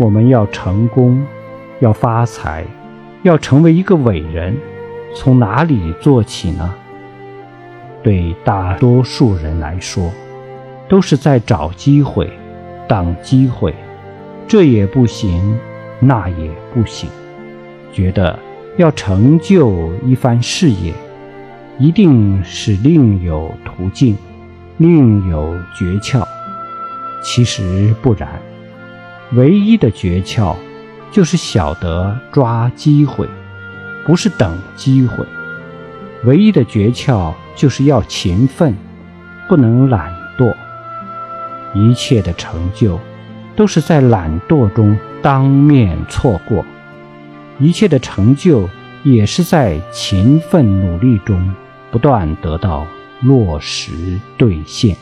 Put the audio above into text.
我们要成功，要发财，要成为一个伟人，从哪里做起呢？对大多数人来说，都是在找机会、等机会，这也不行，那也不行，觉得要成就一番事业，一定是另有途径，另有诀窍。其实不然，唯一的诀窍就是晓得抓机会，不是等机会。唯一的诀窍就是要勤奋，不能懒惰。一切的成就，都是在懒惰中当面错过；一切的成就，也是在勤奋努力中不断得到落实兑现。